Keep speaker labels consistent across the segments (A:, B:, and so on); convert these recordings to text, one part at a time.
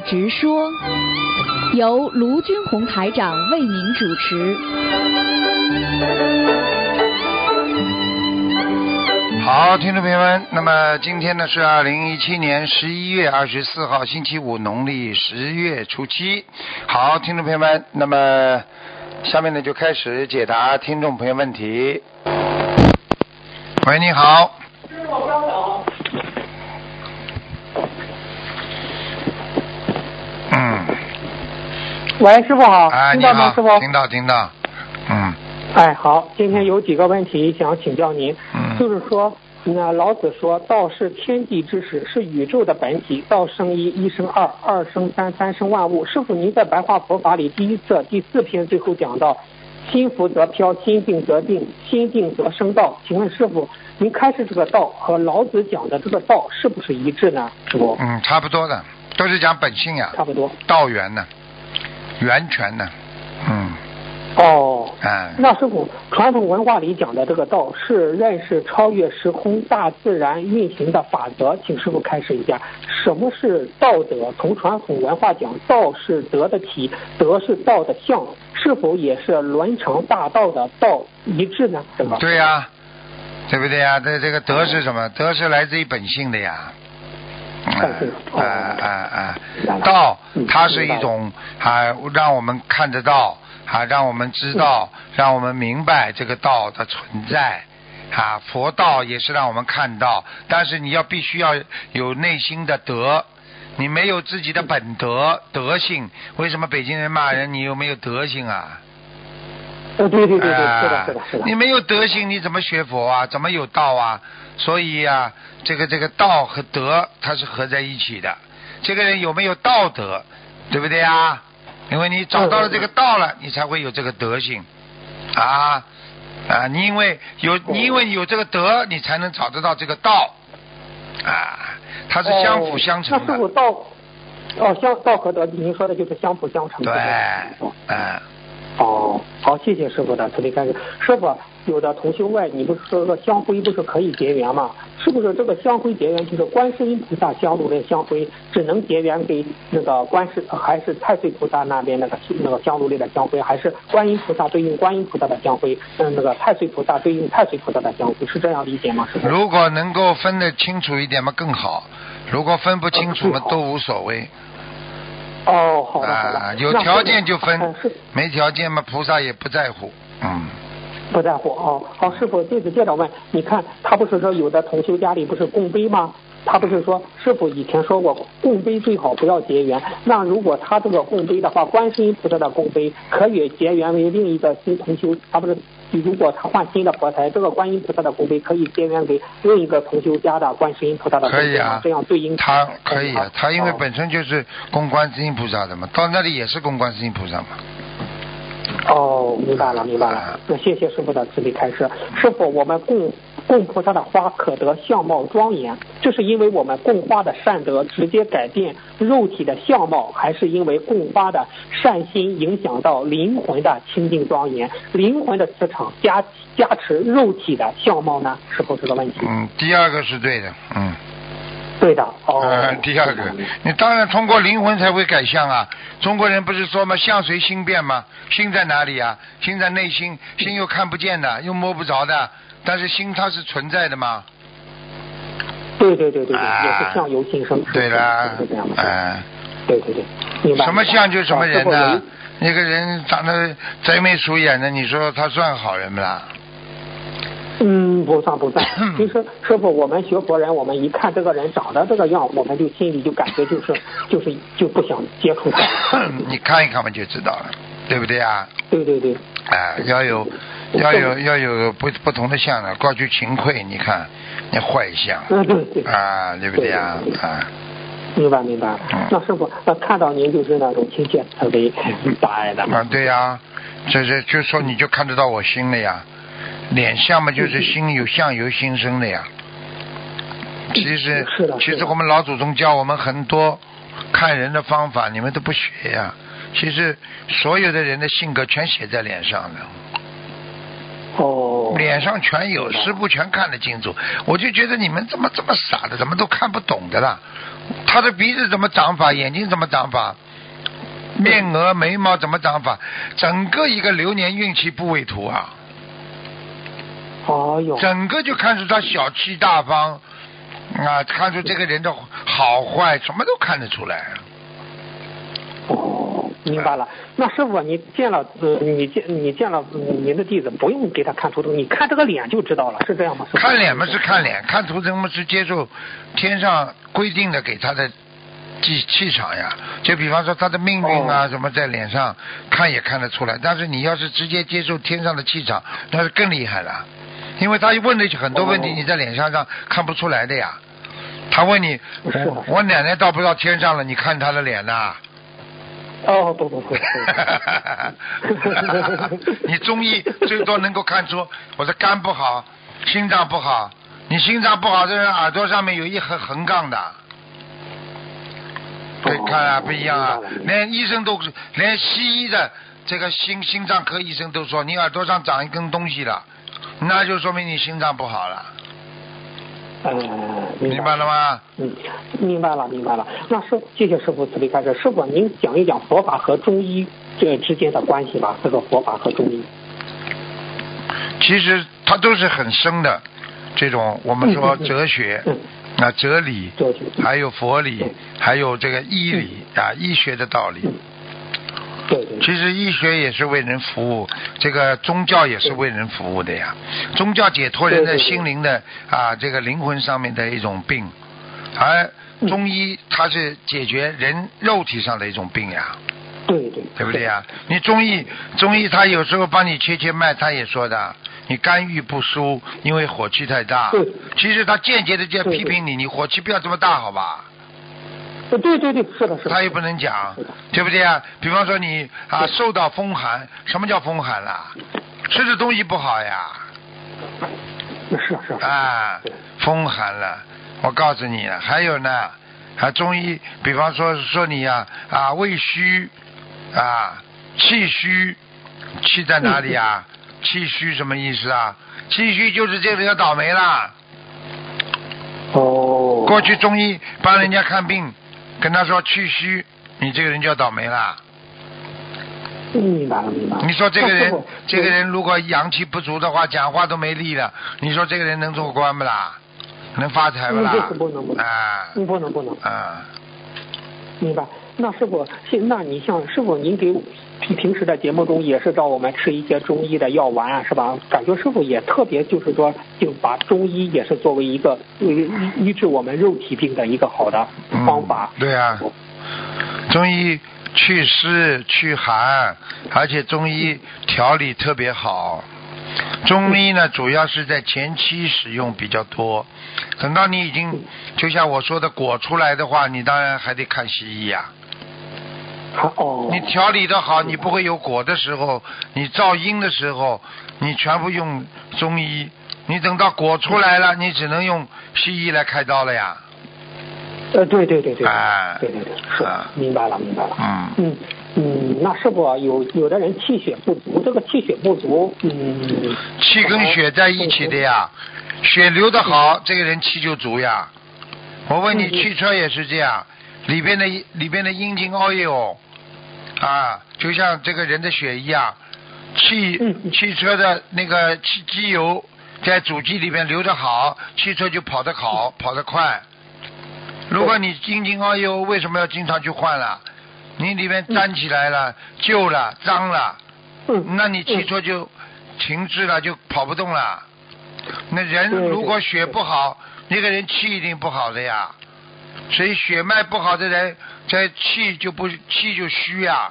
A: 直说，由卢军红台长为您主持。
B: 好，听众朋友们，那么今天呢是二零一七年十一月二十四号，星期五，农历十月初七。好，听众朋友们，那么下面呢就开始解答听众朋友问题。喂，你好。嗯，
C: 喂，师傅好，
B: 哎，
C: 听到吗，师傅？，
B: 听到听到，嗯
C: 哎，好，今天有几个问题想请教您，
B: 嗯
C: 就是说，那老子说道是天地之始，是宇宙的本体，道生一，一生二，二生三，三生万物。师傅，您在白话佛法里第一册第四篇最后讲到，心浮则飘，心静则定，心定则生道。请问师傅，您开始这个道和老子讲的这个道是不是一致呢？师傅，
B: 嗯，差不多的，都是讲本性呀，
C: 差不多。
B: 道源呢，源泉呢，嗯，
C: 哦，
B: 哎，
C: 那师傅，传统文化里讲的这个道是认识超越时空、大自然运行的法则，请师傅开始一下，什么是道德？从传统文化讲，道是德的体，德是道的相，是否也是伦常大道的道一致呢？对吧？
B: 对呀、对不对呀、这这个德是什么？德是来自于本性的呀。啊啊啊道
C: 嗯
B: 它是一种啊，让我们看得到啊，让我们知道，让我们明白这个道的存在啊。佛道也是让我们看到，但是你要必须要有内心的德。你没有自己的本德德性，为什么北京人骂人？你有没有德性啊？
C: 呃，对对对对，是的
B: 啊
C: 是的是的。
B: 你没有德行，你怎么学佛啊？怎么有道啊？所以啊，这个这个道和德它是合在一起的。这个人有没有道德，对不对啊？因为你找到了这个道了，你才会有这个德性啊啊！你因为有你因为有这个德，你才能找得到这个道啊，它是相辅相成的。
C: 哦那道，哦，相道和德，您说的就是相辅相成。
B: 对嗯。
C: 哦，好，谢谢师傅的慈悲开示。师傅，有的同修问，你不是说这个香灰不是可以结缘吗？是不是这个香灰结缘就是观世音菩萨香炉的香灰，只能结缘给那个观世，还是太岁菩萨那边那个那个香炉里的香灰，还是观音菩萨对应观音菩萨的香灰？嗯，那个太岁菩萨对应太岁菩萨的香灰，是这样理解吗？
B: 如果能够分得清楚一点嘛更好，如果分不清楚嘛都无所谓
C: 哦，好的好的。
B: 啊，有条件就
C: 嗯
B: 分，没条件嘛菩萨也不在乎，嗯，
C: 不在乎哦。好，师傅，弟子接着问，你看他不是说有的同修家里不是供杯吗？他不是说师傅以前说过供杯最好不要结缘，那如果他这个供杯的话，观世音菩萨的供杯可以结缘为另一个新同修，他不是如果他换新的佛台，这个观音菩萨的供杯可以结缘给另一个同修家的观世音菩萨的？
B: 可以啊
C: 这样对应
B: 他可以啊，他因为
C: 哦
B: 本身就是供观世音菩萨的嘛，到那里也是供观世音菩萨嘛，
C: 哦，明白了，明白了。那谢谢师傅的慈悲开示。师傅，我们供供菩萨的花可得相貌庄严，这是因为我们供花的善德直接改变肉体的相貌，还是因为供花的善心影响到灵魂的清净庄严，灵魂的磁场加加持肉体的相貌呢？是否这个问题？
B: 嗯，第二个是对的，嗯，
C: 对的。哦。
B: 呃，第二个，你当然通过灵魂才会改相啊。中国人不是说吗？相随心变吗？心在哪里啊？心在内心，心又看不见的，又摸不着的，但是心它是存在的嘛。
C: 对对对对对，
B: 啊
C: 也是相由心生。
B: 对啦
C: 是这样，的。
B: 哎、
C: 对对对，
B: 什么相就什么人
C: 啊师
B: 呢
C: 傅？
B: 那个人长得贼眉鼠眼的，你说他算好人不啦？
C: 嗯，不算不算。其实师傅，我们学佛人，我们一看这个人长得这个样，我们就心里就感觉就是就是就不想接触他。
B: 你看一看嘛就知道了，对不对啊？
C: 对对对，
B: 哎、要有要有要有不不同的相的，过去勤愧，你看那坏相
C: 嗯对对，
B: 啊，对不对啊啊，
C: 明白明白
B: 嗯。
C: 那师傅，那看到您就是那种亲切慈悲大爱的。
B: 啊，对呀、这这就说你就看得到我心了呀，脸相嘛就是心有相由心生的呀。其实其实我们老祖宗教我们很多看人的方法，你们都不学呀。其实所有的人的性格全写在脸上的，
C: 哦，
B: 脸上全有，师傅全看得清楚。我就觉得你们怎么这么傻的，怎么都看不懂的啦？他的鼻子怎么长法，眼睛怎么长法，面额眉毛怎么长法，整个一个流年运气部位图啊，
C: 哦哟，
B: 整个就看出他小气大方啊，看出这个人的好坏，什么都看得出来。
C: 哦，明白了。那师傅，你见了呃，你见你见了嗯您的弟子，不用给他看图腾，你看这个脸就知道了，是这样吗？
B: 看脸嘛是看脸，看图腾嘛是接受天上规定的给他的气气场呀。就比方说他的命运啊
C: 哦
B: 什么在脸上看也看得出来，但是你要是直接接受天上的气场，那是更厉害了。因为他问的很多问题，
C: 哦
B: 你在脸上上看不出来的呀。他问你，我我奶奶到不到天上了？你看她的脸呐、
C: 哦，不不不，
B: 你中医最多能够看出我的肝不好，心脏不好。你心脏不好的人耳朵上面有一横横杠的，对，看啊不一样啊连医生都连西医的这个心心脏科医生都说你耳朵上长一根东西了，那就说明你心脏不好了，
C: 呃，
B: 明白了吗？
C: 嗯，明白了，明白了。那师，谢谢师傅慈悲开示。师傅，您讲一讲佛法和中医这之间的关系吧。这个佛法和中医。
B: 其实它都是很深的，这种我们说
C: 嗯嗯嗯
B: 哲学
C: 嗯，
B: 啊哲理，
C: 哲学
B: 还有佛理
C: 嗯，
B: 还有这个医理啊医学的道理。
C: 对对。
B: 其实医学也是为人服务，这个宗教也是为人服务的呀。宗教解脱人的心灵的啊这个灵魂上面的一种病，而中医它是解决人肉体上的一种病呀。
C: 对对。
B: 对不对呀？你中医中医他有时候帮你切切脉，他也说的，你肝郁不舒，因为火气太大
C: 对。
B: 其实他间接的在
C: 对
B: 批评你，你火气不要这么大，好吧？
C: 对对对对，是的，是的。
B: 他又不能讲，对不对啊？比方说你啊受到风寒，什么叫风寒啦？吃的东西不好呀，
C: 是是是。
B: 啊
C: 对，
B: 风寒了。我告诉你了，还有呢，啊中医，比方说说你呀啊胃虚啊气虚，气在哪里啊？气虚什么意思啊？气虚就是这个人要倒霉啦。
C: 哦。
B: 过去中医帮人家看病，跟他说去虚，你这个人就要倒霉了。
C: 明白了，明白了。
B: 你说这个人这个人如果阳气不足的话，讲话都没力了，你说这个人能做官不啦？能发财不啦
C: 嗯？不能不能
B: 啊
C: 嗯，不能不能，
B: 啊！
C: 明白。那师傅，现那你像师傅，您给平平时的节目中也是找我们吃一些中医的药丸啊，是吧？感觉师傅也特别就是说，就把中医也是作为一个呃医医治我们肉体病的一个好的方法。
B: 嗯对啊，中医祛湿祛寒，而且中医调理特别好。中医呢，主要是在前期使用比较多，等到你已经就像我说的果出来的话，你当然还得看西医呀、你调理的好，你不会有果的时候，你造阴的时候，你全部用中医，你等到果出来了，你只能用西医来开刀了呀。
C: 呃，对对对对，
B: 哎
C: 对对对，是
B: 啊，
C: 明白了明白了。
B: 嗯，
C: 嗯嗯，那是否有有的人气血不足，这个气血不足，嗯，
B: 气跟血在一起的呀，血流的好，这个人气就足呀。我问你，汽车也是这样，里边的里边的阴茎 oil 啊，就像这个人的血一样，汽汽车的那个汽机油在主机里面流得好，汽车就跑得好，跑得快。如果你阴茎 oil 为什么要经常去换了？你里面粘起来了、旧了、脏了，
C: 嗯，
B: 那你汽车就停滞了，就跑不动了。那人如果血不好，那个人气一定不好的呀。所以血脉不好的人，这气就不气就虚呀。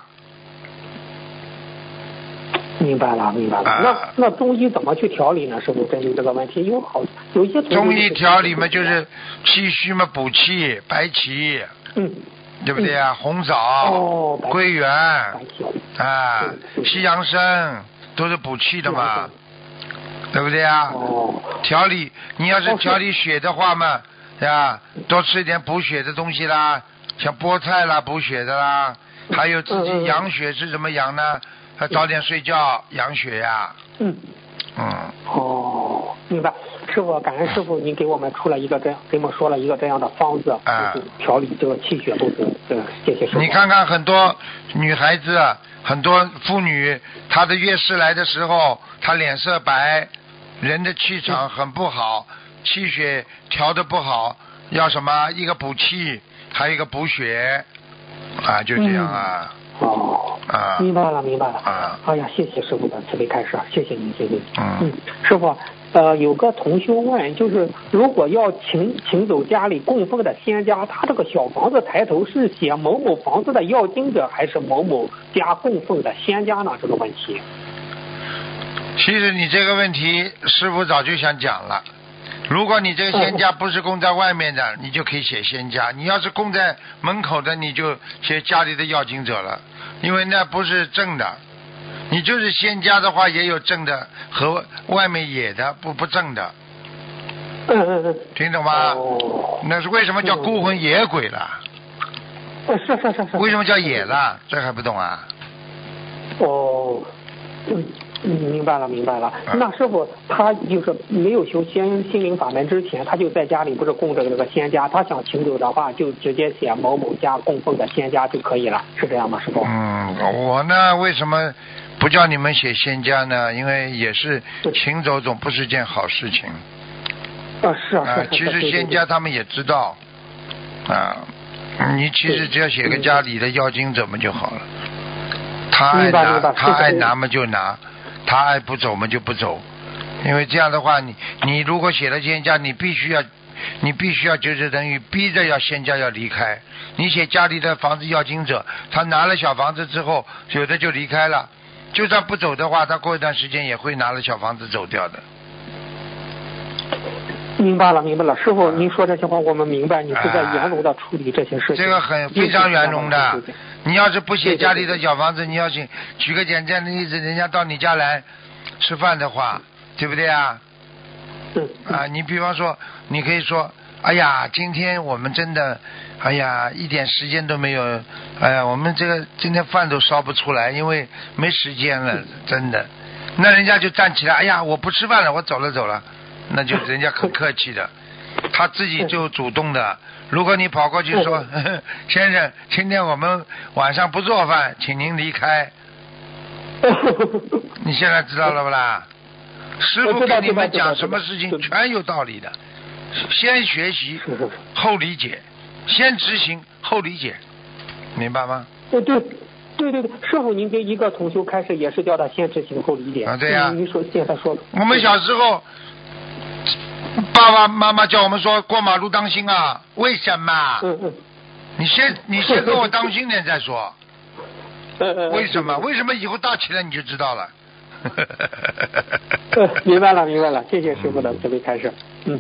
C: 明白了明白了。
B: 啊
C: 那那中医怎么去调理呢？是不是针对这个问题，有好有一些
B: 中医调理嘛，就是气虚嘛，补气、白芪，
C: 嗯，
B: 对不对啊？红枣、
C: 哦
B: 桂圆啊西洋参都是补气的嘛，对不对啊？
C: 哦，
B: 调理，你要是调理血的话嘛，呀，多吃一点补血的东西啦，像菠菜啦，补血的啦，还有自己养血是怎么养呢？还早点睡觉养血呀。
C: 嗯。
B: 嗯。
C: 哦，明白。师傅，感恩师傅，您给我们出了一个这样，给我们说了一个这样的方子，就是调理这个气血不足。对谢谢师傅。
B: 你看看很多女孩子，很多妇女，她的月事来的时候，她脸色白，人的气场很不好，气血调的不好，要什么？一个补气，还有一个补血，啊，就这样啊。
C: 哦，
B: 啊，
C: 明白了，明白了。
B: 啊，
C: 哎呀，谢谢师傅的慈悲开示，谢谢您，谢谢。
B: 嗯，
C: 师傅，呃，有个同修问，就是如果要请请走家里供奉的仙家，他这个小房子抬头是写某某房子的要经者，还是某某家供奉的仙家呢？这个问题。
B: 其实你这个问题，师傅早就想讲了。如果你这个仙家不是供在外面的，你就可以写仙家；你要是供在门口的，你就写家里的要经者了，因为那不是正的。你就是仙家的话，也有正的和外面野的不不正的。
C: 嗯嗯嗯。
B: 听懂吗？
C: 哦。
B: 那是为什么叫孤魂野鬼了？
C: 是是是是。
B: 为什么叫野了？这还不懂啊？
C: 哦，嗯。嗯，明白了，明白了。那师傅他就是没有修仙心灵法门之前，他就在家里不是供着这个仙家，他想请走的话，就直接写某某家供奉的仙家就可以了，是这样吗，师傅？
B: 嗯，我呢为什么不叫你们写仙家呢？因为也是请走总不是件好事情。
C: 啊，是啊，是
B: 啊。其实仙家他们也知道，啊，你其实只要写个家里的妖精怎么就好了。他爱拿，他爱拿嘛就拿。他爱不走嘛就不走，因为这样的话，你你如果写了仙家，你必须要，你必须要就是等于逼着要仙家要离开。你写家里的房子要经者，他拿了小房子之后，有的就离开了。就算不走的话，他过一段时间也会拿了小房子走掉的。
C: 明白了，明白了，师傅，您说这些话我们明白，你是在圆融的处理这些事情。
B: 这个很非常圆融的。你要是不写家里的小房子，你要写，举个简单的例子，人家到你家来吃饭的话，对不对啊？啊，你比方说，你可以说，哎呀，今天我们真的，哎呀，一点时间都没有，哎呀，我们这个今天饭都烧不出来，因为没时间了，真的。那人家就站起来，哎呀，我不吃饭了，我走了走了，那就人家很客气的，他自己就主动的。如果你跑过去说，先生，今天我们晚上不做饭，请您离开。你现在知道了不啦？师傅跟你们讲什么事情全有道理的，先学习后理解，先执行后理解，明白吗？
C: 对对对对对，师傅您跟一个同修开始也是叫他先执行后理解。
B: 啊，对呀。
C: 你说现在说。
B: 我们小时候。爸爸妈妈叫我们说过马路当心啊，为什么？你先你先给我当心点再说。为什么？为什么以后大起来你就知道了？
C: 明白了，明白了，谢谢师傅的慈悲开示。嗯。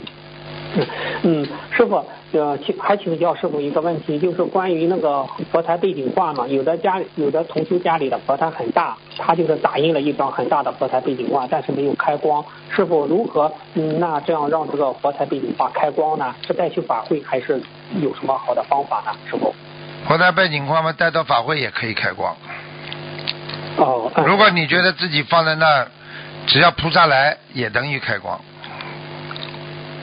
C: 嗯，师傅，呃，请还请教师傅一个问题，就是关于那个佛台背景画嘛，有的家有的同修家里的佛台很大，他就是打印了一张很大的佛台背景画，但是没有开光。师傅如何？嗯，那这样让这个佛台背景画开光呢？是带去法会还是有什么好的方法呢？师傅？
B: 佛台背景画嘛，带到法会也可以开光。
C: 哦。
B: 如果你觉得自己放在那，只要菩萨来，也等于开光。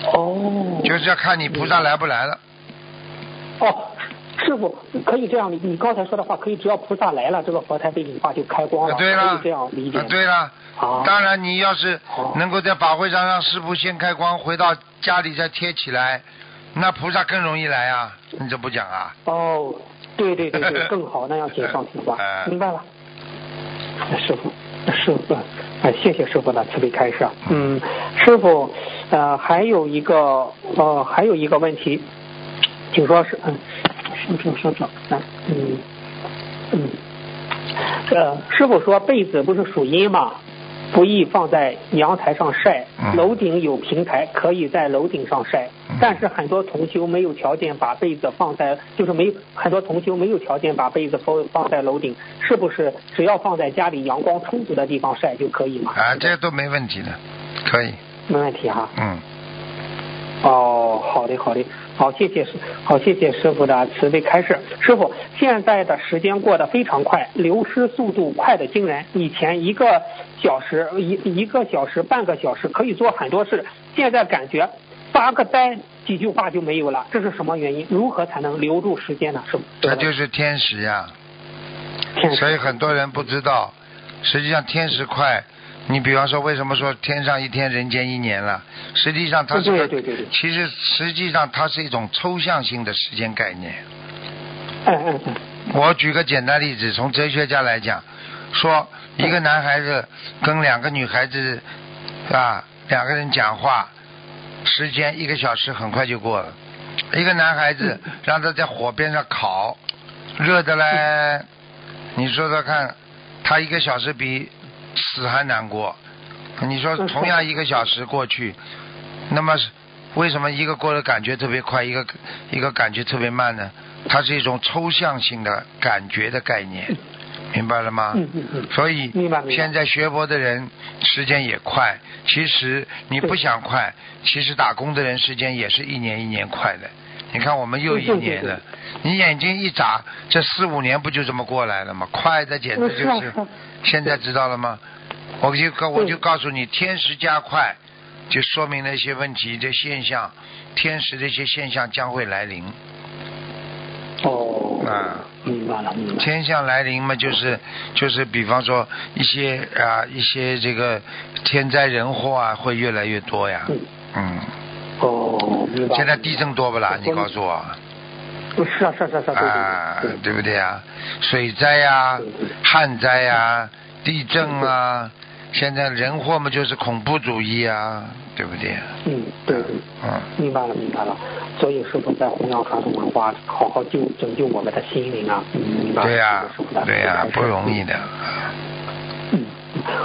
C: 哦，
B: 就是要看你菩萨来不来了。
C: 哦，师傅可以这样，你你刚才说的话可以，只要菩萨来了，这个佛台背景画就开光了，
B: 对了，
C: 这样理解。
B: 对了，当然你要是能够在法会上让师傅先开光，回到家里再贴起来，那菩萨更容易来啊！你这不讲啊？
C: 哦，对对对对，更好，那样锦上添花，明白了。师傅，师傅，啊，谢谢师傅的慈悲开示。嗯，师傅。呃，还有一个呃，还有一个问题，请说是嗯，稍等稍等，嗯嗯，呃，师傅说被子不是属阴吗，不宜放在阳台上晒，楼顶有平台，可以在楼顶上晒。但是很多同修没有条件把被子放在，就是没很多同修没有条件把被子放放在楼顶，是不是只要放在家里阳光充足的地方晒就可以吗？
B: 啊，这都没问题的，可以。
C: 没问题哈。
B: 嗯。
C: 哦，好的好的，好，谢谢师，好，谢谢师傅的慈悲开示。师傅，现在的时间过得非常快，流失速度快的惊人。以前一个小时一一个小时半个小时可以做很多事，现在感觉发个呆几句话就没有了，这是什么原因？如何才能留住时间呢？师傅，
B: 他就是天时呀，
C: 天时
B: 所以很多人不知道，实际上天时快。你比方说，为什么说天上一天，人间一年了？实际上它是个，
C: 对对对对
B: 其实实际上它是一种抽象性的时间概念。
C: 嗯嗯嗯，
B: 我举个简单例子，从哲学家来讲，说一个男孩子跟两个女孩子啊，两个人讲话，时间一个小时很快就过了。一个男孩子让他在火边上烤，热的嘞，你说说看，他一个小时比死还难过。你说
C: 嗯
B: 同样一个小时过去，那么为什么一个过得感觉特别快，一个一个感觉特别慢呢？它是一种抽象性的感觉的概念，明白了吗？
C: 嗯嗯嗯
B: 所以现在学佛的人时间也快，其实你不想快，其实打工的人时间也是一年一年快的。你看我们又一年了，你眼睛一眨，这四五年不就这么过来了吗？快的简直就是现在知道了吗？我就告我就告诉你，天时加快，就说明了一些问题的现象，天时的一些现象将会来临。
C: 哦，
B: 啊
C: 明白了明白了。
B: 天象来临嘛，就是就是，比方说一些啊一些这个天灾人祸啊，会越来越多呀。
C: 嗯
B: 嗯，
C: 哦。
B: 现在地震多不啦？你告诉我。
C: 是啊是啊是啊是啊，
B: 啊
C: 对
B: 不对啊？水灾呀
C: 对对、
B: 旱灾呀、地震啊，现在人祸嘛就是恐怖主义啊，对不对？
C: 嗯对对。
B: 嗯，
C: 明白了，明白了。所以师傅在弘扬传统文化，好好救拯救我们的心灵啊！嗯明白了。
B: 对呀
C: 师傅的，
B: 对呀，不容易。的。
C: 嗯，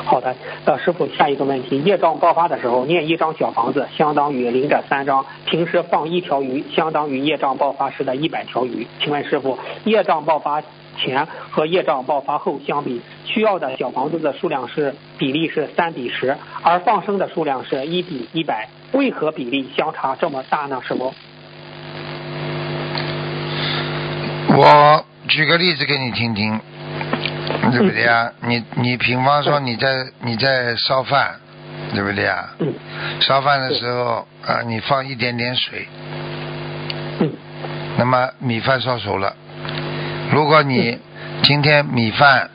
C: 好的。呃，师傅，下一个问题，业障爆发的时候，念一张小房子相当于零点三张，平时放一条鱼相当于业障爆发时的一百条鱼。请问师傅，业障爆发前和业障爆发后相比，需要的小房子的数量是比例是三比十，而放生的数量是一比一百，为何比例相差这么大呢？师傅？
B: 我举个例子给你听听，对不对啊？你你比方说你在你在烧饭，对不对啊？
C: 嗯
B: 烧饭的时候啊，你放一点点水，
C: 嗯
B: 那么米饭烧熟了。如果你今天米饭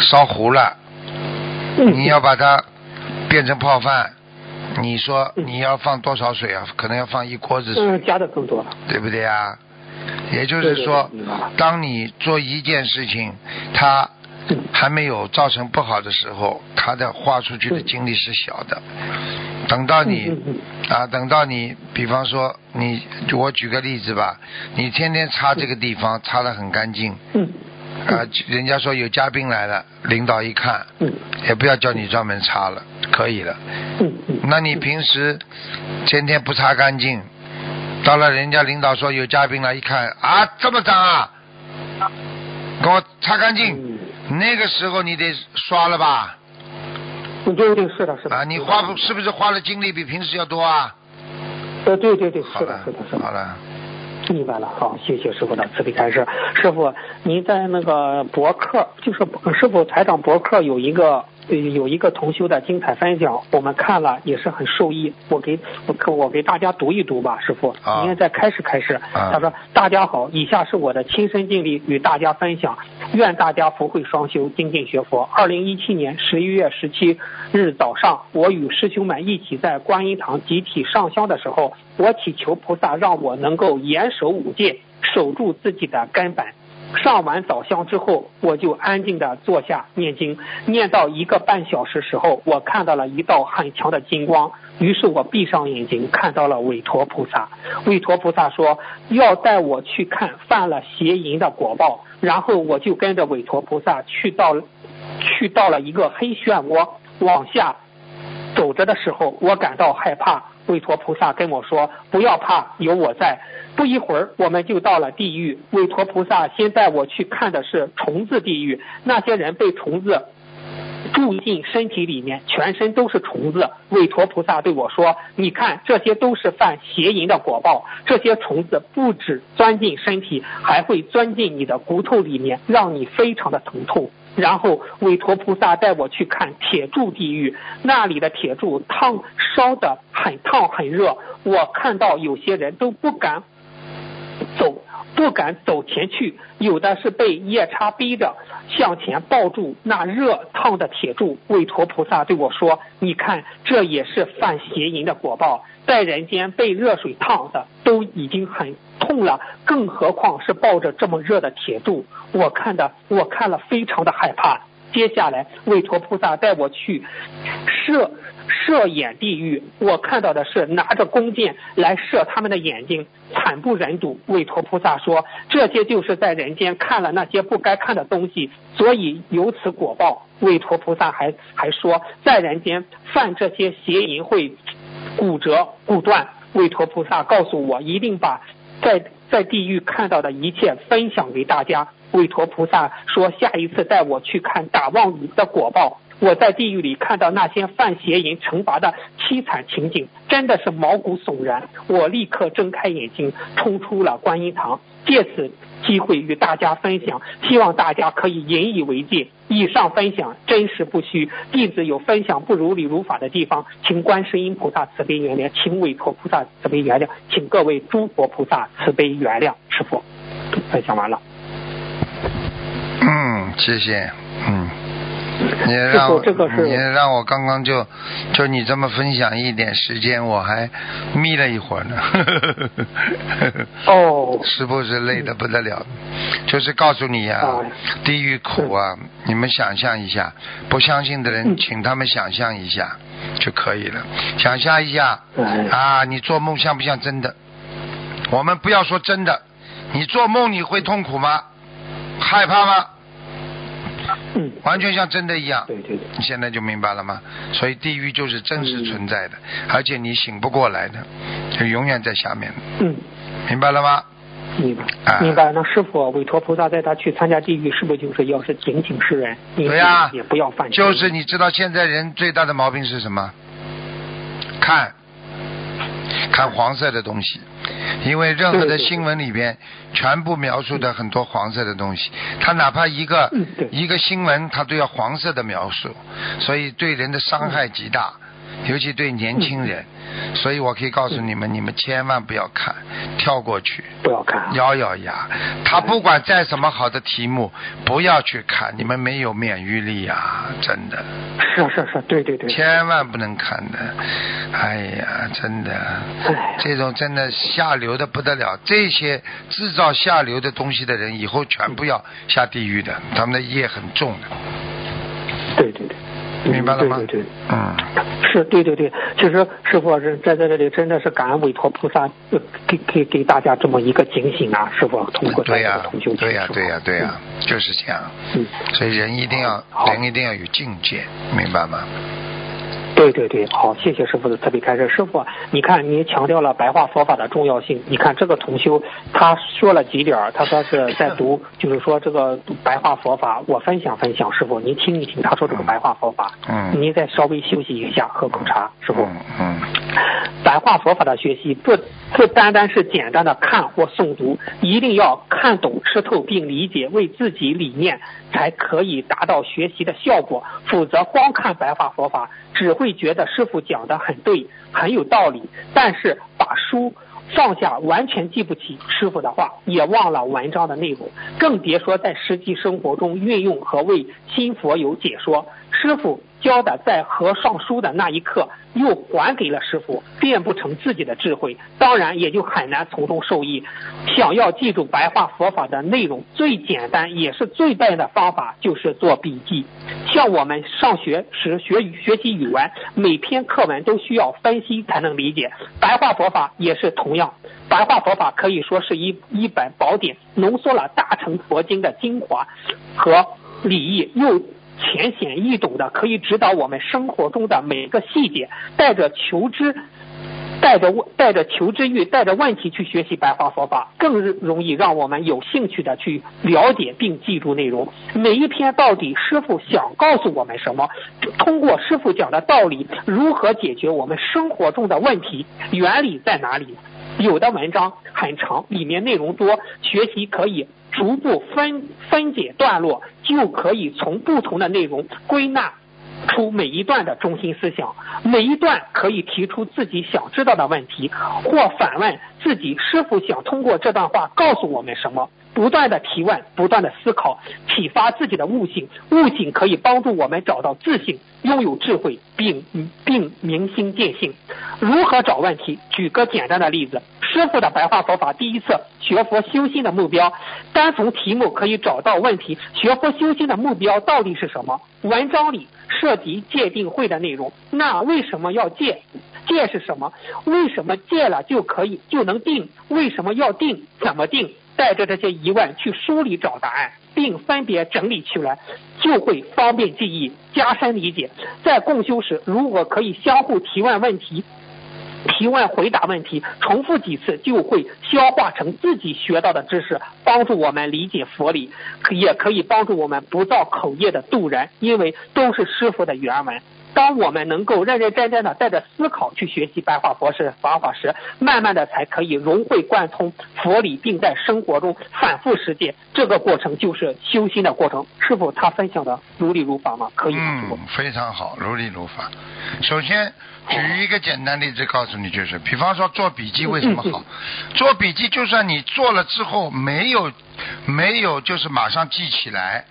B: 烧糊了，
C: 嗯，
B: 你要把它变成泡饭，你说
C: 嗯
B: 你要放多少水啊？可能要放一锅子水，
C: 嗯加的更多了。
B: 对不对啊？也就是说当你做一件事情，它
C: 嗯
B: 还没有造成不好的时候，他的花出去的精力是小的。等到你啊，等到你，比方说你，我举个例子吧，你天天擦这个地方擦得很干净，
C: 嗯。
B: 啊，人家说有嘉宾来了，领导一看，
C: 嗯。
B: 也不要叫你专门擦了，可以了。那你平时天天不擦干净，到了人家领导说有嘉宾来，一看啊这么脏啊，给我擦干净。那个时候你得刷了吧？
C: 对，对对是的是的。
B: 啊，你花不是不是花的精力比平时要多啊？
C: 呃对对对是的是的是的。
B: 好了，
C: 明白了，好，谢谢师傅的慈悲开示。师傅，您在那个博客，就是师傅台长博客有一个呃有一个同修的精彩分享，我们看了也是很受益。我给我我给大家读一读吧，师傅，
B: 啊
C: 您再开始开始。
B: 啊
C: 他说：“大家好，以下是我的亲身经历与大家分享，愿大家福慧双修，精进学佛。”二零一七年十一月十七日早上，我与师兄们一起在观音堂集体上香的时候，我祈求菩萨让我能够严守五戒，守住自己的根本。上完早香之后，我就安静的坐下念经，念到一个半小时时候，我看到了一道很强的金光，于是我闭上眼睛，看到了韦陀菩萨。韦陀菩萨说要带我去看犯了邪淫的果报，然后我就跟着韦陀菩萨去到去到了一个黑漩涡，往下走着的时候，我感到害怕。韦陀菩萨跟我说：“不要怕，有我在。”不一会儿，我们就到了地狱。韦陀菩萨先带我去看的是虫子地狱，那些人被虫子住进身体里面，全身都是虫子。韦陀菩萨对我说：“你看，这些都是犯邪淫的果报。这些虫子不止钻进身体，还会钻进你的骨头里面，让你非常的疼痛。”然后韦陀菩萨带我去看铁柱地狱，那里的铁柱烫烧的很烫很热，我看到有些人都不敢走。不敢走前去，有的是被夜叉逼着向前抱住那热烫的铁柱。韦陀菩萨对我说：“你看，这也是犯邪淫的果报，在人间被热水烫的都已经很痛了，更何况是抱着这么热的铁柱。”我看的，我看了非常的害怕。接下来，韦陀菩萨带我去射。射眼地狱，我看到的是拿着弓箭来射他们的眼睛，惨不忍睹。韦陀菩萨说，这些就是在人间看了那些不该看的东西，所以有此果报。韦陀菩萨还还说，在人间犯这些邪淫会骨折骨断。韦陀菩萨告诉我，一定把在在地狱看到的一切分享给大家。韦陀菩萨说，下一次带我去看打妄语的果报。我在地狱里看到那些犯邪淫惩罚的凄惨情景，真的是毛骨悚然。我立刻睁开眼睛，冲出了观音堂，借此机会与大家分享，希望大家可以引以为戒。以上分享真实不虚，弟子有分享不如理如法的地方，请观世音菩萨慈悲原谅，请韦陀菩萨慈悲原谅，请各位诸佛菩萨慈悲原谅。师傅，分享完了。
B: 嗯，谢谢。嗯。你让你让我刚刚就就你这么分享一点时间，我还眯了一会儿呢。
C: 哦，
B: 是不是累得不得了？就是告诉你呀，地狱苦啊！你们想象一下，不相信的人，请他们想象一下就可以了。想象一下啊，你做梦像不像真的？我们不要说真的，你做梦你会痛苦吗？害怕吗？
C: 嗯，
B: 完全像真的一样。
C: 对对对，
B: 你现在就明白了吗？所以地狱就是真实存在的，而且你醒不过来的，就永远在下面。
C: 嗯，
B: 明白了吗？
C: 明白。明白。那师傅，委托菩萨带他去参加地狱，是不是就是要是警醒世人？
B: 对呀，
C: 也不要犯。
B: 就是你知道现在人最大的毛病是什么？看，看黄色的东西。因为任何的新闻里边，全部描述的很多黄色的东西，他哪怕一个一个新闻，他都要黄色的描述，所以对人的伤害极大，尤其对年轻人。所以我可以告诉你们，你们千万不要看，跳过去，
C: 不要看，
B: 咬咬牙。他不管再什么好的题目，不要去看，你们没有免疫力啊，真的。
C: 是是是，对对对。
B: 千万不能看的，哎呀，真的，这种真的下流的不得了。这些制造下流的东西的人，以后全部要下地狱的，他们的业很重的。
C: 对对对。
B: 明白了吗？
C: 对对对，嗯，是对对对，其实师傅是在在这里真的是感恩委托菩萨给给给大家这么一个警醒啊，师傅通过
B: 对
C: 呀
B: 对呀对呀对呀，就是这样，
C: 嗯，
B: 所以人一定要人一定要有境界，明白吗？
C: 对对对，好，谢谢师傅的特别开示。师傅，你看你强调了白话佛法的重要性。你看这个同修他说了几点，他说是在读，就是说这个白话佛法，我分享分享。师傅，您听一听，他说这个白话佛法，
B: 嗯，
C: 您再稍微休息一下，喝口茶，师傅。
B: 嗯。
C: 白话佛法的学习不不单单是简单的看或诵读，一定要看懂、吃透并理解，为自己理念才可以达到学习的效果。否则光看白话佛法，只会觉得师傅讲的很对，很有道理，但是把书放下，完全记不起师傅的话，也忘了文章的内容，更别说在实际生活中运用和为新佛友解说。师傅教的在合上书的那一刻，又还给了师傅，变不成自己的智慧，当然也就很难从中受益。想要记住白话佛法的内容，最简单也是最笨的方法就是做笔记。像我们上学时学学习语文，每篇课文都需要分析才能理解。白话佛法也是同样，白话佛法可以说是一一本宝典，浓缩了大乘佛经的精华和理义，又。浅显易懂的，可以指导我们生活中的每个细节，带着求知带着带着求知欲，带着问题去学习白话佛法，更容易让我们有兴趣的去了解并记住内容。每一篇到底师傅想告诉我们什么？通过师傅讲的道理，如何解决我们生活中的问题？原理在哪里？有的文章很长，里面内容多，学习可以逐步分分解段落，就可以从不同的内容归纳。出每一段的中心思想，每一段可以提出自己想知道的问题，或反问自己是否想通过这段话告诉我们什么。不断的提问，不断的思考，启发自己的悟性。悟性可以帮助我们找到自信，拥有智慧，并并明心见性。如何找问题？举个简单的例子，师傅的白话佛法第一册学佛修心的目标，单从题目可以找到问题。学佛修心的目标到底是什么？文章里。涉及戒定慧的内容，那为什么要戒？戒是什么？为什么戒了就可以就能定？为什么要定？怎么定？带着这些疑问去梳理找答案，并分别整理起来，就会方便记忆，加深理解。在共修时，如果可以相互提问问题。提问回答问题，重复几次就会消化成自己学到的知识，帮助我们理解佛理，也可以帮助我们不造口业的渡人，因为都是师傅的原文。当我们能够认认真真的带着思考去学习白话佛事方法时，慢慢的才可以融会贯通佛理，并在生活中反复实践。这个过程就是修心的过程。师傅他分享的如理如法吗？可以吗？
B: 嗯，非常好，如理如法。首先举一个简单例子告诉你，就是比方说做笔记为什么好？做笔记就算你做了之后没有没有就是马上记起来，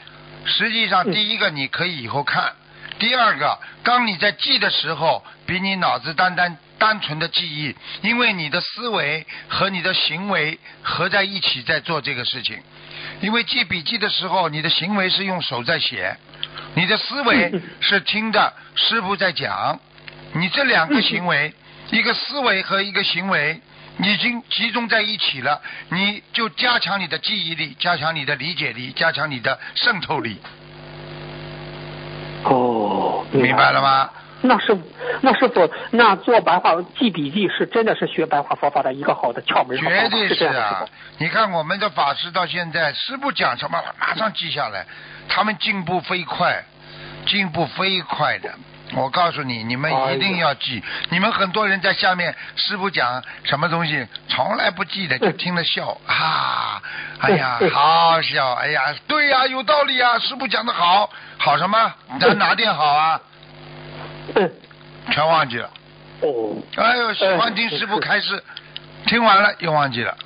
B: 实际上第一个你可以以后看。第二个，当你在记的时候，比你脑子单单单纯的记忆，因为你的思维和你的行为合在一起在做这个事情。因为记笔记的时候，你的行为是用手在写，你的思维是听着师傅在讲，你这两个行为，一个思维和一个行为已经集中在一起了，你就加强你的记忆力，加强你的理解力，加强你的渗透力。
C: 哦，
B: 明白了吗？
C: 那是，那是做，那做白话记笔记是真的是学白话佛法的一个好的窍门
B: 绝对
C: 是
B: 啊！你看我们的法师到现在，师傅讲什么马上记下来，他们进步飞快，进步飞快的。我告诉你，你们一定要记。你们很多人在下面，师傅讲什么东西，从来不记得，就听了笑啊！哎呀，好笑！哎呀，对呀，有道理啊！师傅讲的好，好什么？咱哪点好啊？全忘记了。
C: 哦。
B: 哎呦，喜欢听师傅开示，听完了又忘记了。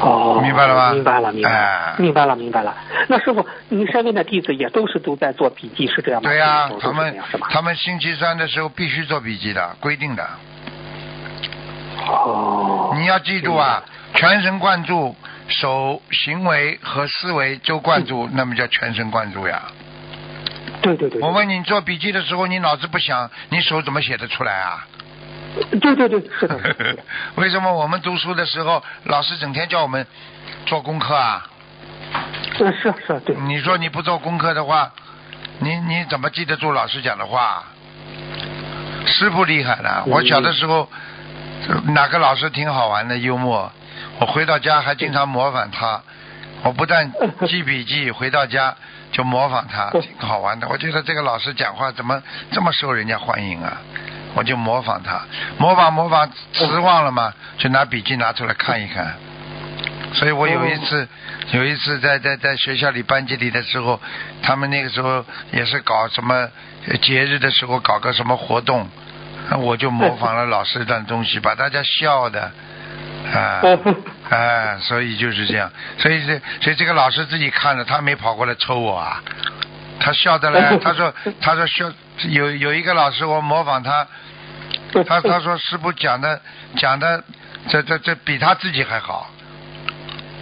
C: 哦。
B: 明白了吗？
C: 明白了，明白。明白了，明白了。那师傅，您身边的弟子也都是都在做笔记，是这样吗？
B: 对呀，他们他们星期三的时候必须做笔记的，规定的。
C: 哦。
B: 你要记住啊，全神贯注，手、行为和思维都贯注，那么叫全神贯注呀。
C: 对对对。
B: 我问你做笔记的时候，你脑子不想，你手怎么写得出来啊？
C: 对对对，是的。
B: 为什么我们读书的时候，老师整天叫我们做功课啊？
C: 是是是，对。
B: 你说你不做功课的话，你你怎么记得住老师讲的话？师傅厉害了，我小的时候哪个老师挺好玩的幽默，我回到家还经常模仿他。我不但记笔记，回到家就模仿他，挺好玩的。我觉得这个老师讲话怎么这么受人家欢迎啊？我就模仿他，模仿模仿，失望了嘛，就拿笔记拿出来看一看。所以我有一次，有一次在在在学校里班级里的时候，他们那个时候也是搞什么节日的时候搞个什么活动，我就模仿了老师一段东西，把大家笑的。啊，哎，所以就是这样，所以这所以这个老师自己看着，他没跑过来抽我啊，他笑的嘞，他说他说笑有有一个老师我模仿他，他 他说师傅讲的讲的这这这比他自己还好，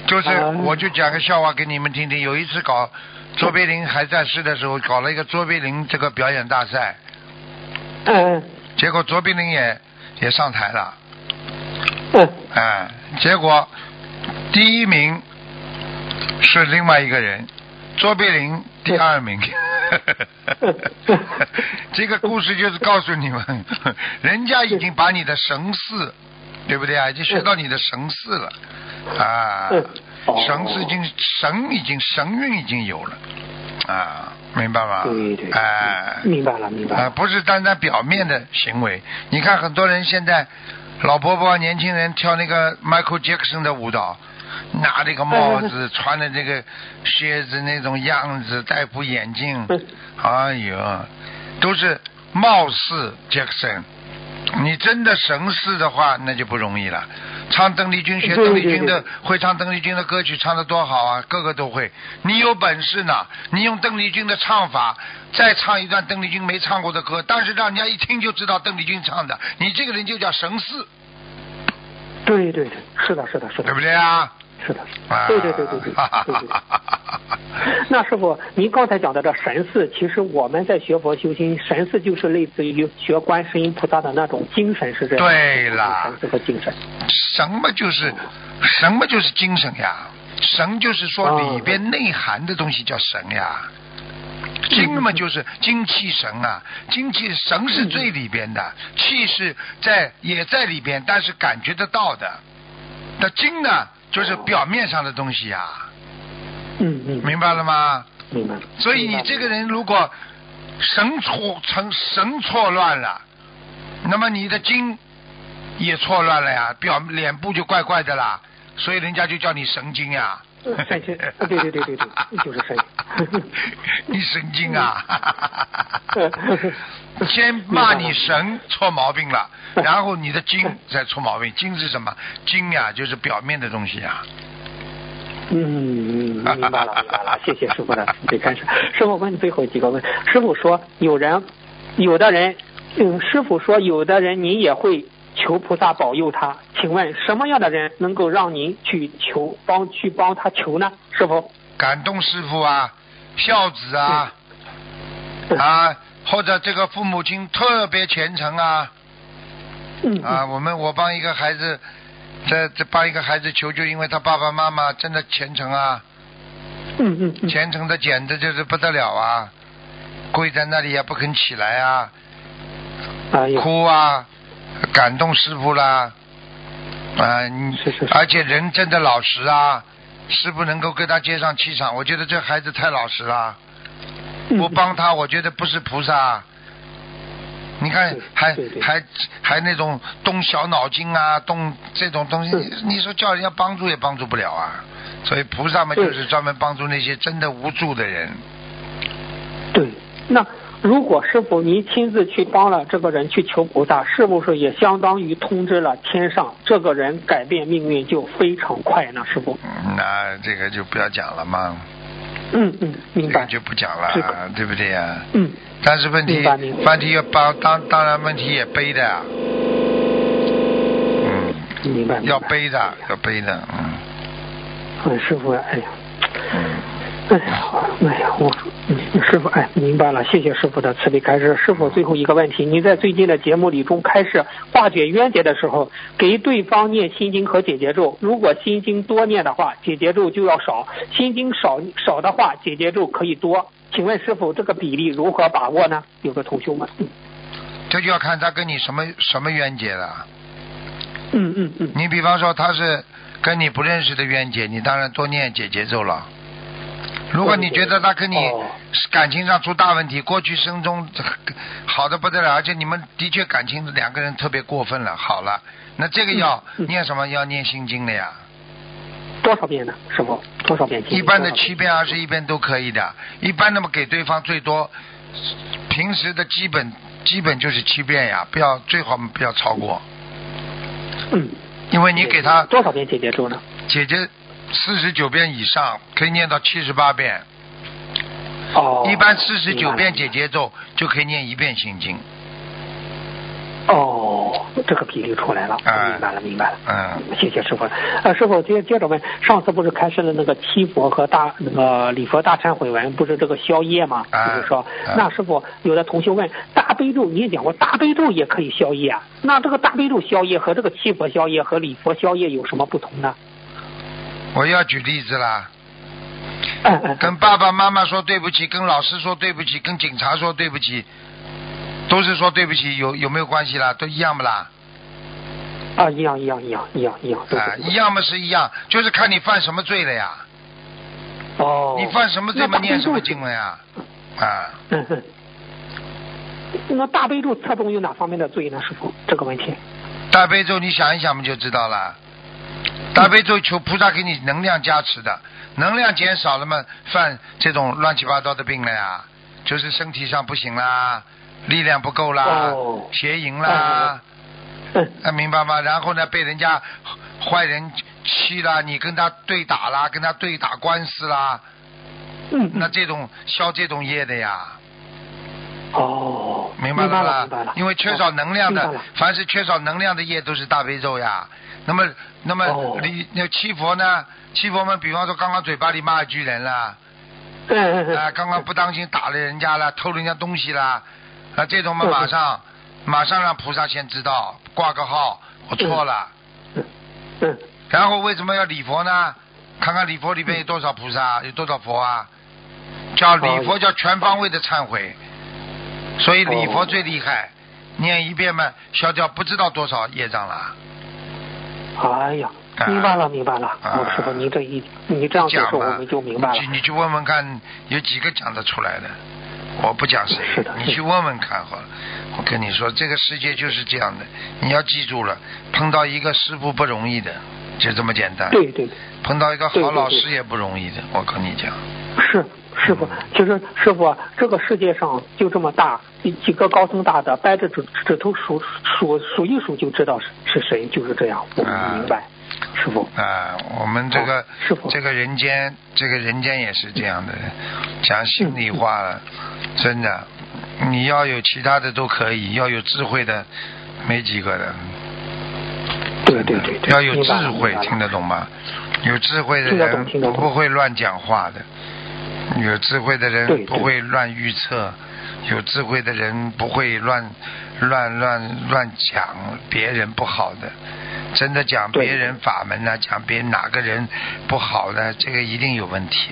B: 就是我就讲个笑话给你们听听，有一次搞卓别林还在世的时候，搞了一个卓别林这个表演大赛，
C: 嗯，
B: 结果卓别林也也上台了。
C: 嗯，
B: 哎，结果第一名是另外一个人，卓别林第二名。这个故事就是告诉你们，人家已经把你的神似，对不对啊？已经学到你的神似了啊，神似已经神已经神韵已经有了啊，明白吗？
C: 对对，
B: 哎，
C: 明白了明白了。
B: 啊，不是单单表面的行为。你看很多人现在，老伯伯、年轻人跳那个 Michael Jackson 的舞蹈。拿这个帽子，穿的这个靴子那种样子，戴副眼镜，哎呦，都是貌似杰克森。你真的神似的话，那就不容易了。唱邓丽君，学邓丽君的，会唱邓丽君的歌曲，唱的多好啊，个个都会。你有本事呢，你用邓丽君的唱法，再唱一段邓丽君没唱过的歌，但是让人家一听就知道邓丽君唱的，你这个人就叫神似。
C: 对对对，是的，是的，是的，
B: 对不对啊？
C: 是的，对对对对对对对。那师傅，您刚才讲的这神似，其实我们在学佛修心，神似就是类似于学观世音菩萨的那种精神，是这样。
B: 对了，
C: 神似和精神。
B: 什么就是什么就是精神呀？神就是说里边内涵的东西叫神呀。精嘛就是精气神啊，精气神是最里边的，气是在也在里边，但是感觉得到的。那精呢？就是表面上的东西呀，
C: 嗯嗯，
B: 明白了吗？
C: 明白。
B: 所以你这个人如果神错成神错乱了，那么你的精也错乱了呀，表脸部就怪怪的啦，所以人家就叫你神经呀。
C: 神经，对对对对对，就是神。
B: 你神经啊！先骂你神错毛病了，然后你的精再出毛病。精是什么？精呀，就是表面的东西啊。
C: 嗯嗯，明白了明白了，谢谢师傅的最开始。师傅问最后几个问，师傅说有人，有的人，嗯，师傅说有的人你也会求菩萨保佑他，请问什么样的人能够让您去求帮去帮他求呢？师傅？
B: 感动师傅啊，孝子啊，啊。或者这个父母亲特别虔诚啊，啊，我们我帮一个孩子，这这帮一个孩子求救，因为他爸爸妈妈真的虔诚啊，嗯嗯虔诚的简直就是不得了啊，跪在那里也不肯起来啊，哭啊，感动师傅啦，啊，而且人真的老实啊，师傅能够跟他接上气场，我觉得这孩子太老实了。不帮他，我觉得不是菩萨。你看，还还还那种动小脑筋啊，动这种东西，你说叫人家帮助也帮助不了啊。所以菩萨嘛，就是专门帮助那些真的无助的人。
C: 对，那如果师傅您亲自去帮了这个人去求菩萨，是不是也相当于通知了天上这个人改变命运就非常快呢？师傅？
B: 那这个就不要讲了嘛。
C: 嗯嗯，明白
B: 就不讲了，对不对呀？
C: 嗯。
B: 但是问题，问题要帮当当然问题也背的。
C: 嗯。明白。
B: 要背的，要背的，嗯。
C: 嗯，师傅，哎呀。嗯。哎呀，哎呀，我师傅哎，明白了，谢谢师傅的慈悲开示。师傅，最后一个问题，你在最近的节目里中开始化解冤结的时候，给对方念心经和解结咒。如果心经多念的话，解结咒就要少；心经少少的话，解结咒可以多。请问师傅，这个比例如何把握呢？有个同学问。
B: 这就要看他跟你什么什么冤结了。
C: 嗯嗯嗯。
B: 你比方说他是跟你不认识的冤结，你当然多念解结咒了。如果你觉得他跟你感情上出大问题，过去生中好的不得了，而且你们的确感情两个人特别过分了，好了，那这个要念什么？要念心经的呀。
C: 多少遍呢？师傅？多少遍？
B: 一般的七遍、二十一遍都可以的。一般那么给对方最多，平时的基本基本就是七遍呀，不要最好不要超过。
C: 嗯。
B: 因为你给他
C: 多少遍姐姐咒呢？
B: 姐姐。四十九遍以上可以念到七十八遍，
C: 哦，
B: 一般四十九遍解节奏就可以念一遍心经。
C: 哦，这个比例出来了，明白了，明白了。
B: 嗯，
C: 谢谢师傅。呃，师傅接接着问，上次不是开设了那个七佛和大那个礼佛大忏悔文，不是这个消业吗？就是说，那师傅有的同学问，大悲咒你也讲过，大悲咒也可以消业，那这个大悲咒消业和这个七佛消业和礼佛消业有什么不同呢？
B: 我要举例子啦。
C: 嗯嗯，
B: 跟爸爸妈妈说对不起，跟老师说对不起，跟警察说对不起，都是说对不起，有有没有关系啦？都一样不啦？
C: 啊，一样一样一样一样一样，
B: 啊，一样嘛是一样，就是看你犯什么罪了呀。
C: 哦，
B: 你犯什么罪念什么经了呀？啊，
C: 嗯哼。那大悲咒侧重于哪方面的罪呢？师傅，这个问题。
B: 大悲咒你想一想不就知道了。大悲咒求菩萨给你能量加持的，能量减少了嘛，犯这种乱七八糟的病了呀，就是身体上不行啦，力量不够啦，
C: 哦
B: 邪淫啦，
C: 嗯
B: 啊，明白吗？然后呢，被人家坏人欺啦，你跟他对打啦，跟他对打官司啦，
C: 嗯，
B: 那这种消这种业的呀，
C: 哦，
B: 明白了吧？
C: 明白了，明白了。
B: 因为缺少能量的凡是缺少能量的业都是大悲咒呀。那么，那么
C: 哦
B: 你那七佛呢？七佛们，比方说刚刚嘴巴里骂一句人了。啊，刚刚不当心打了人家了，偷人家东西了，啊，这种嘛
C: 嗯
B: 马上马上让菩萨先知道，挂个号，我错了。然后为什么要礼佛呢？看看礼佛里边有多少菩萨，有多少佛啊？叫礼佛叫全方位的忏悔，所以礼佛最厉害，念一遍嘛，消掉不知道多少业障了。
C: 哎呀，
B: 啊
C: 明白了，明白了。师傅，您这一你这样解
B: 讲
C: 我们就明白了
B: 你。去问问看，有几个讲得出来的？我不讲谁你去问问看好了。我跟你说，这个世界就是这样的，你要记住了，碰到一个师傅不容易的，就这么简单。
C: 对对，
B: 碰到一个好老师也不容易的，我跟你讲。
C: 是师傅，其实师傅，这个世界上就这么大，几个高僧大德掰着指指头数数数一数就知道是是谁，就是这样，我
B: 啊
C: 们明白，师傅。
B: 啊，我们这个、
C: 哦师傅。
B: 这个人间，这个人间也是这样的，讲心里话了，真的，你要有其他的都可以，要有智慧的没几个的，
C: 对对对对，
B: 要有智慧，听得懂吗？有智慧的人不会乱讲话的，有智慧的人不会乱预测，有智慧的人不会乱乱乱乱讲别人不好的。真的讲别人法门呢、讲别人哪个人不好的，这个一定有问题。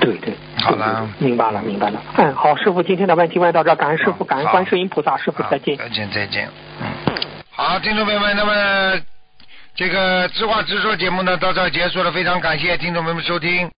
C: 对对，
B: 好了
C: 明白了明白了。嗯，好，师傅，今天的问题问到这，感恩师傅，感恩观世音菩萨，师傅再见。
B: 再见，再见。嗯，好，听众朋友们，那么这个知话直说节目呢到这儿结束了，非常感谢听众朋友们收听。